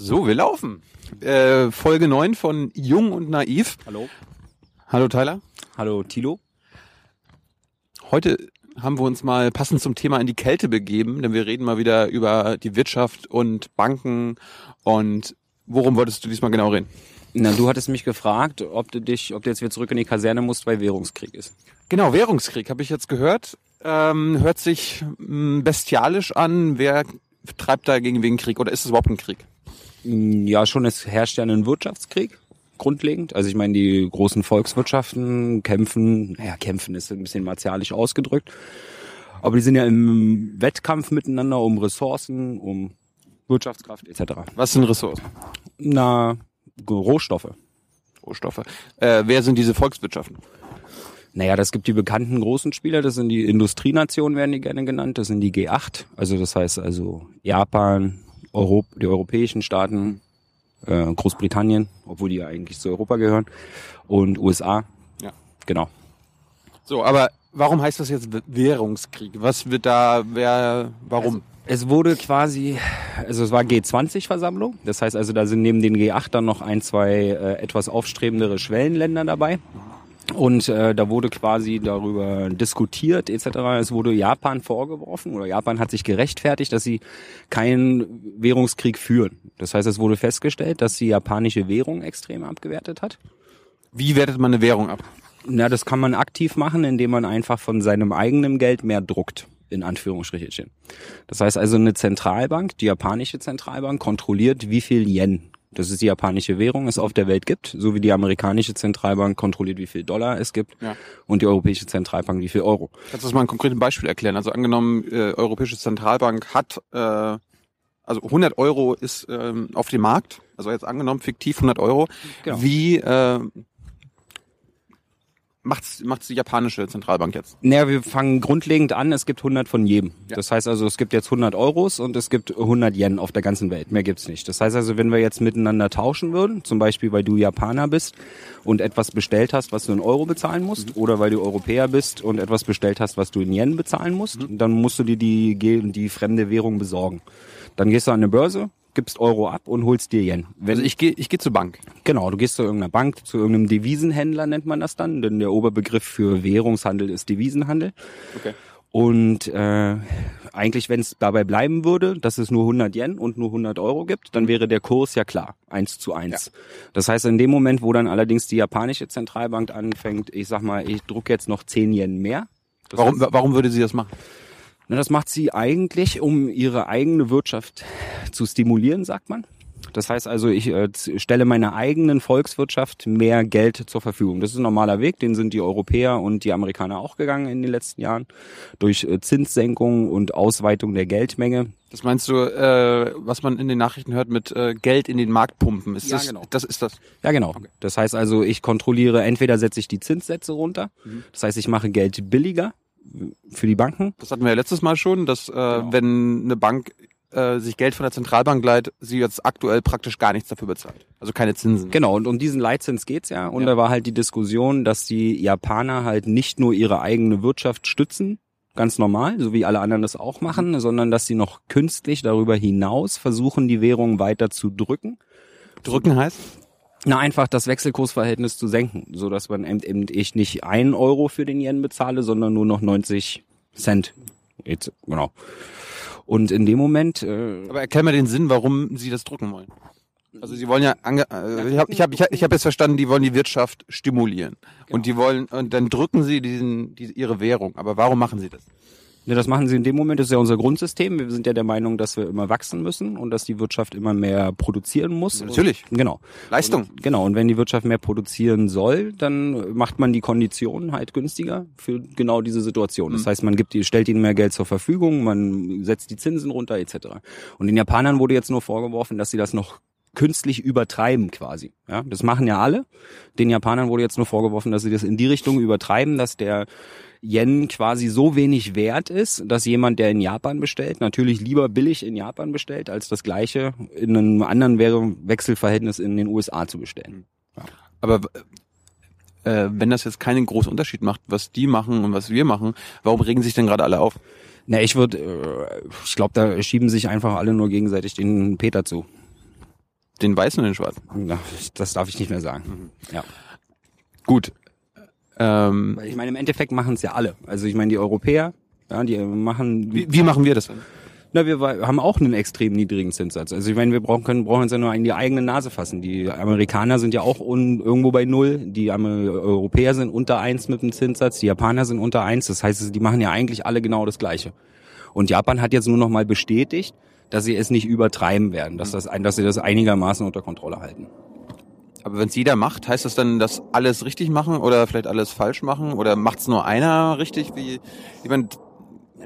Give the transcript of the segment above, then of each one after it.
So, wir laufen. Äh, Folge 9 von Jung und Naiv. Hallo. Hallo Tyler. Hallo Tilo. Heute haben wir uns mal passend zum Thema in die Kälte begeben, denn wir reden mal wieder über die Wirtschaft und Banken und worum wolltest du diesmal genau reden? Na, du hattest mich gefragt, ob du dich, ob du jetzt wieder zurück in die Kaserne musst, weil Währungskrieg ist. Genau, Währungskrieg habe ich jetzt gehört. Ähm, hört sich mh, bestialisch an. Wer treibt da gegen wegen Krieg oder ist es überhaupt ein Krieg? Ja, schon es herrscht ja ein Wirtschaftskrieg grundlegend. Also ich meine, die großen Volkswirtschaften kämpfen, naja, kämpfen ist ein bisschen martialisch ausgedrückt, aber die sind ja im Wettkampf miteinander um Ressourcen, um Wirtschaftskraft etc. Was sind Ressourcen? Na, Rohstoffe. Rohstoffe. Äh, wer sind diese Volkswirtschaften? Naja, das gibt die bekannten großen Spieler, das sind die Industrienationen, werden die gerne genannt, das sind die G8, also das heißt also Japan, Europ die europäischen Staaten, äh, Großbritannien, obwohl die ja eigentlich zu Europa gehören, und USA. Ja. Genau. So, aber warum heißt das jetzt Währungskrieg? Was wird da, wer, warum? Es wurde quasi, also es war G20-Versammlung, das heißt also, da sind neben den G8 dann noch ein, zwei äh, etwas aufstrebendere Schwellenländer dabei. Und äh, da wurde quasi darüber diskutiert etc. Es wurde Japan vorgeworfen oder Japan hat sich gerechtfertigt, dass sie keinen Währungskrieg führen. Das heißt, es wurde festgestellt, dass die japanische Währung extrem abgewertet hat. Wie wertet man eine Währung ab? Na, das kann man aktiv machen, indem man einfach von seinem eigenen Geld mehr druckt in Anführungsstrichen. Das heißt also eine Zentralbank, die japanische Zentralbank kontrolliert, wie viel Yen das ist die japanische Währung, es auf der Welt gibt, so wie die amerikanische Zentralbank kontrolliert, wie viel Dollar es gibt Ja. und die europäische Zentralbank, wie viel Euro. Kannst du das mal ein konkretes Beispiel erklären? Also angenommen, äh, Europäische Zentralbank hat, äh, also 100 Euro ist ähm, auf dem Markt, also jetzt angenommen fiktiv 100 Euro. Genau. Wie äh, macht's, macht's die japanische Zentralbank jetzt? Naja, wir fangen grundlegend an, es gibt 100 von jedem. Ja. Das heißt also, es gibt jetzt 100 Euros und es gibt 100 Yen auf der ganzen Welt. Mehr gibt's nicht. Das heißt also, wenn wir jetzt miteinander tauschen würden, zum Beispiel weil du Japaner bist und etwas bestellt hast, was du in Euro bezahlen musst, oder weil du Europäer bist und etwas bestellt hast, was du in Yen bezahlen musst, dann musst du dir die, die fremde Währung besorgen. Dann gehst du an eine Börse, gibst Euro ab und holst dir Yen. Wenn Also ich gehe ich geh zur Bank. Genau, du gehst zu irgendeiner Bank, zu irgendeinem Devisenhändler nennt man das dann, denn der Oberbegriff für Währungshandel ist Devisenhandel. Okay. Und äh, eigentlich, wenn es dabei bleiben würde, dass es nur 100 Yen und nur 100 Euro gibt, dann wäre der Kurs ja klar, eins zu eins. Das heißt, in dem Moment, wo dann allerdings die japanische Zentralbank anfängt, ich sag mal, ich druck jetzt noch 10 Yen mehr. Warum, warum würde sie das machen? Na, das macht sie eigentlich, um ihre eigene Wirtschaft zu stimulieren, sagt man. Das heißt also, ich äh, stelle meiner eigenen Volkswirtschaft mehr Geld zur Verfügung. Das ist ein normaler Weg, den sind die Europäer und die Amerikaner auch gegangen in den letzten Jahren. Durch äh, Zinssenkung und Ausweitung der Geldmenge. Das meinst du, äh, was man in den Nachrichten hört mit äh, Geld in den Markt pumpen? Ist Ja, das, genau. das ist das? Ja, genau. Das heißt also, ich kontrolliere, entweder setze ich die Zinssätze runter, das heißt, ich mache Geld billiger für die Banken. Das hatten wir ja letztes Mal schon, dass äh, wenn eine Bank äh, sich Geld von der Zentralbank leiht, sie jetzt aktuell praktisch gar nichts dafür bezahlt. Also keine Zinsen. Genau, und um diesen Leitzins geht's ja. Und Ja. da war halt die Diskussion, dass die Japaner halt nicht nur ihre eigene Wirtschaft stützen, ganz normal, so wie alle anderen das auch machen, sondern dass sie noch künstlich darüber hinaus versuchen, die Währung weiter zu drücken. Drücken heißt? Na, einfach das Wechselkursverhältnis zu senken, so dass man eben, eben ich nicht einen Euro für den Yen bezahle, sondern nur noch 90 Cent. Jetzt, genau. Und in dem Moment, äh, Aber erklär mir den Sinn, warum sie das drücken wollen. Also sie wollen ja, ange äh, ich habe ich hab, ich hab, ich hab jetzt verstanden, die wollen die Wirtschaft stimulieren und die wollen und dann drücken sie diesen die, ihre Währung. Aber warum machen sie das? Ja, das machen sie in dem Moment, das ist ja unser Grundsystem. Wir sind ja der Meinung, dass wir immer wachsen müssen und dass die Wirtschaft immer mehr produzieren muss. Natürlich. Und, genau. Leistung. Und, genau. Und wenn die Wirtschaft mehr produzieren soll, dann macht man die Konditionen halt günstiger für genau diese Situation. Das heißt, man gibt die, stellt ihnen mehr Geld zur Verfügung, man setzt die Zinsen runter, etc. Und den Japanern wurde jetzt nur vorgeworfen, dass sie das noch künstlich übertreiben quasi. Ja, das machen ja alle. Den Japanern wurde jetzt nur vorgeworfen, dass sie das in die Richtung übertreiben, dass der Yen quasi so wenig wert ist, dass jemand, der in Japan bestellt, natürlich lieber billig in Japan bestellt, als das gleiche in einem anderen Währungswechselverhältnis in den USA zu bestellen. Aber äh, wenn das jetzt keinen großen Unterschied macht, was die machen und was wir machen, warum regen sich denn gerade alle auf? Na, ich würde, äh, ich glaube, da schieben sich einfach alle nur gegenseitig den Peter zu. Den weißen oder den schwarzen? Na, das darf ich nicht mehr sagen. Mhm. Ja. Gut. Ähm, Weil ich meine, im Endeffekt machen es ja alle. Also ich meine, die Europäer, ja, die machen, wie, wie machen wir das denn? na, wir haben auch einen extrem niedrigen Zinssatz. Also ich meine, wir brauchen, können, brauchen uns ja nur in die eigene Nase fassen. Die Amerikaner sind ja auch un, irgendwo bei Null, die Europäer sind unter eins mit dem Zinssatz, die Japaner sind unter eins. Das heißt, die machen ja eigentlich alle genau das Gleiche. Und Japan hat jetzt nur noch mal bestätigt, dass sie es nicht übertreiben werden, dass, das, ein- dass sie das einigermaßen unter Kontrolle halten. Aber wenn es jeder macht, heißt das dann, dass alles richtig machen oder vielleicht alles falsch machen? Oder macht es nur einer richtig? Wie, ich mein,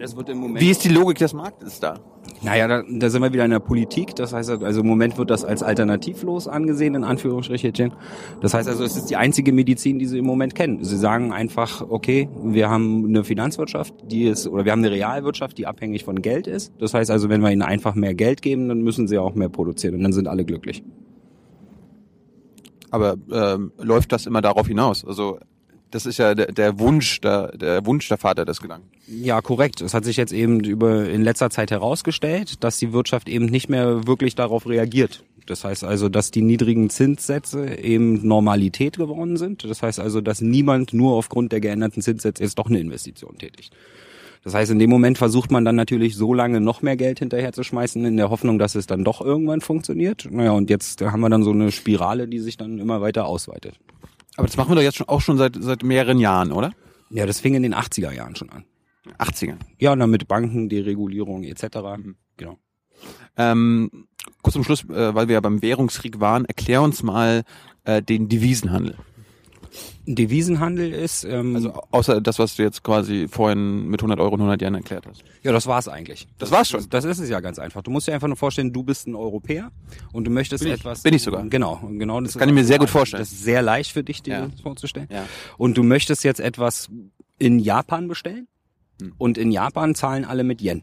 Das wird im Moment wie ist die Logik des Marktes da? Naja, da, da sind wir wieder in der Politik. Das heißt, also im Moment wird das als alternativlos angesehen, in Anführungsstrichen. Das heißt also, es ist die einzige Medizin, die sie im Moment kennen. Sie sagen einfach, okay, wir haben eine Finanzwirtschaft, die ist, oder wir haben eine Realwirtschaft, die abhängig von Geld ist. Das heißt also, wenn wir ihnen einfach mehr Geld geben, dann müssen sie auch mehr produzieren und dann sind alle glücklich. Aber ähm, läuft das immer darauf hinaus? Also das ist ja der, der Wunsch, der, der Wunsch der Vater des Gedanken. Ja, korrekt. Es hat sich jetzt eben über in letzter Zeit herausgestellt, dass die Wirtschaft eben nicht mehr wirklich darauf reagiert. Das heißt also, dass die niedrigen Zinssätze eben Normalität geworden sind. Das heißt also, dass niemand nur aufgrund der geänderten Zinssätze jetzt doch eine Investition tätigt. Das heißt, in dem Moment versucht man dann natürlich so lange noch mehr Geld hinterher zu schmeißen, in der Hoffnung, dass es dann doch irgendwann funktioniert. Naja, und jetzt haben wir dann so eine Spirale, die sich dann immer weiter ausweitet. Aber das machen wir doch jetzt schon, auch schon seit, seit mehreren Jahren, oder? Ja, das fing in den 80er Jahren schon an. 80er. Ja, und dann mit Banken, Deregulierung etc. Genau. Ähm, kurz zum Schluss, äh, weil wir ja beim Währungskrieg waren, erklär uns mal äh, den Devisenhandel. Devisenhandel ist, ähm, Also außer das, was du jetzt quasi vorhin mit 100 Euro und 100 Yen erklärt hast. ja, das war's eigentlich. Das war's schon. Das ist es ja ganz einfach. Du musst dir einfach nur vorstellen, du bist ein Europäer und du möchtest Bin ich. etwas. Bin ich sogar. Genau, genau. Das, kann ich mir sehr gut vorstellen. Das ist sehr leicht für dich, dir Ja. das vorzustellen. Ja. Und du möchtest jetzt etwas in Japan bestellen Hm. und in Japan zahlen alle mit Yen.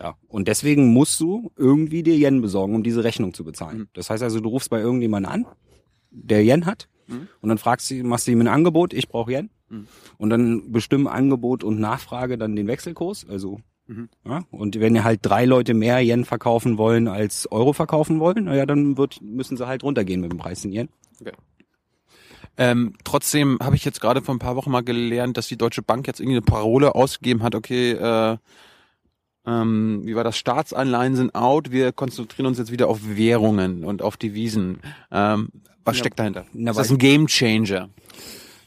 Ja. Und deswegen musst du irgendwie dir Yen besorgen, um diese Rechnung zu bezahlen. Hm. Das heißt also, du rufst bei irgendjemandem an, der Yen hat, und dann fragst du, machst du ihm ein Angebot, ich brauche Yen. Und dann bestimmen Angebot und Nachfrage dann den Wechselkurs. Also ja, und wenn ihr halt drei Leute mehr Yen verkaufen wollen als Euro verkaufen wollen, naja, dann wird, müssen sie halt runtergehen mit dem Preis in Yen. Ähm, trotzdem habe ich jetzt gerade vor ein paar Wochen mal gelernt, dass die Deutsche Bank jetzt irgendwie eine Parole ausgegeben hat, okay, äh, ähm, wie war das, Staatsanleihen sind out, wir konzentrieren uns jetzt wieder auf Währungen und auf Devisen. Ähm, was Ja. steckt dahinter? Na, ist das ein Game Changer?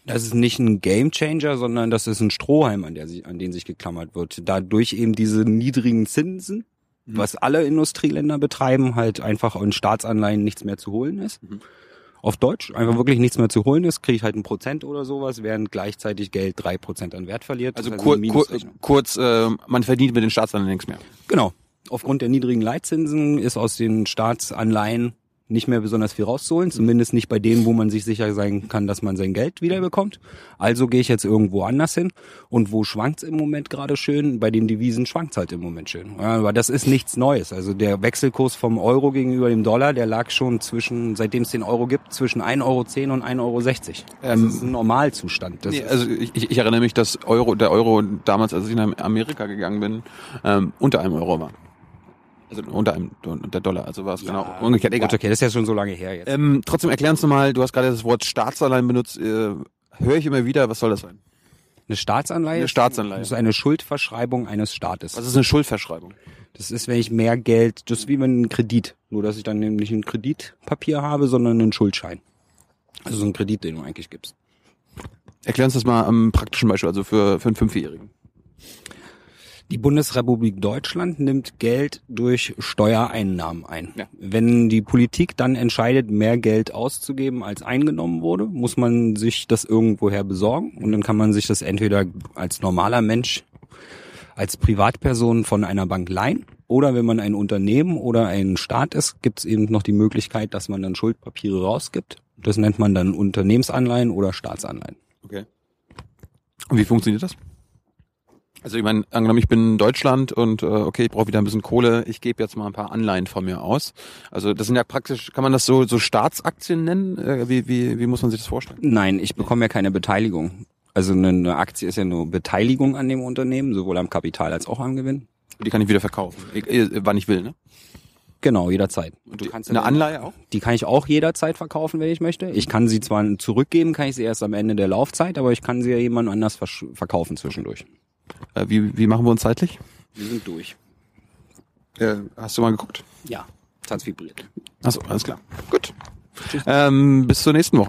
Das ist nicht ein Gamechanger, sondern das ist ein Strohhalm, an, der sich, an den sich geklammert wird. Dadurch eben diese niedrigen Zinsen, was alle Industrieländer betreiben, halt einfach in Staatsanleihen nichts mehr zu holen ist. Auf Deutsch einfach wirklich nichts mehr zu holen ist, kriege ich halt ein Prozent oder sowas, während gleichzeitig Geld drei Prozent an Wert verliert. Also kur kur kurz, äh, man verdient mit den Staatsanleihen nichts mehr. Genau. Aufgrund der niedrigen Leitzinsen ist aus den Staatsanleihen nicht mehr besonders viel rauszuholen, zumindest nicht bei denen, wo man sich sicher sein kann, dass man sein Geld wiederbekommt. Also gehe ich jetzt irgendwo anders hin. Und wo schwankt's im Moment gerade schön? Bei den Devisen schwankt's halt im Moment schön. Ja, aber das ist nichts Neues. Also der Wechselkurs vom Euro gegenüber dem Dollar, der lag schon zwischen, seitdem es den Euro gibt, zwischen 1,10 Euro und 1,60 Euro. Das Ähm, ist ein Normalzustand. Nee, also ich, ich ich erinnere mich, dass Euro, der Euro damals, als ich nach Amerika gegangen bin, ähm, unter einem Euro war. Also unter einem der Dollar, also war es genau umgekehrt. Egal. Gut, okay, das ist ja schon so lange her jetzt. Ähm, trotzdem erklär uns nochmal, du hast gerade das Wort Staatsanleihen benutzt, äh, höre ich immer wieder, was soll das sein? Eine Staatsanleihe? Eine Staatsanleihe. Das ist eine Schuldverschreibung eines Staates. Was ist eine Schuldverschreibung? Das ist, wenn ich mehr Geld, das ist wie wenn ein Kredit. Nur, dass ich dann nämlich ein Kreditpapier habe, sondern einen Schuldschein. Also so ein Kredit, den du eigentlich gibst. Erklär uns das mal am praktischen Beispiel, also für, für einen Fünfjährigen. Die Bundesrepublik Deutschland nimmt Geld durch Steuereinnahmen ein. Ja. Wenn die Politik dann entscheidet, mehr Geld auszugeben, als eingenommen wurde, muss man sich das irgendwoher besorgen. Und dann kann man sich das entweder als normaler Mensch, als Privatperson von einer Bank leihen. Oder wenn man ein Unternehmen oder ein Staat ist, gibt es eben noch die Möglichkeit, dass man dann Schuldpapiere rausgibt. Das nennt man dann Unternehmensanleihen oder Staatsanleihen. Okay. Und wie funktioniert das? Also ich meine, angenommen, ich bin in Deutschland und äh, okay, ich brauche wieder ein bisschen Kohle, ich gebe jetzt mal ein paar Anleihen von mir aus. Also das sind ja praktisch, kann man das so so Staatsaktien nennen? Äh, wie, wie, wie muss man sich das vorstellen? Nein, ich bekomme ja keine Beteiligung. Also eine Aktie ist ja nur Beteiligung an dem Unternehmen, sowohl am Kapital als auch am Gewinn. Die kann ich wieder verkaufen, ich, äh, wann ich will, ne? Genau, jederzeit. Und du kannst eine Anleihe auch? Die kann ich auch jederzeit verkaufen, wenn ich möchte. Ich kann sie zwar zurückgeben, kann ich sie erst am Ende der Laufzeit, aber ich kann sie ja jemand anders verkaufen zwischendurch. Äh, wie, wie machen wir uns zeitlich? Wir sind durch. Äh, hast du mal geguckt? Ja, es hat vibriert. Achso, alles klar. Gut. Ähm, bis zur nächsten Woche.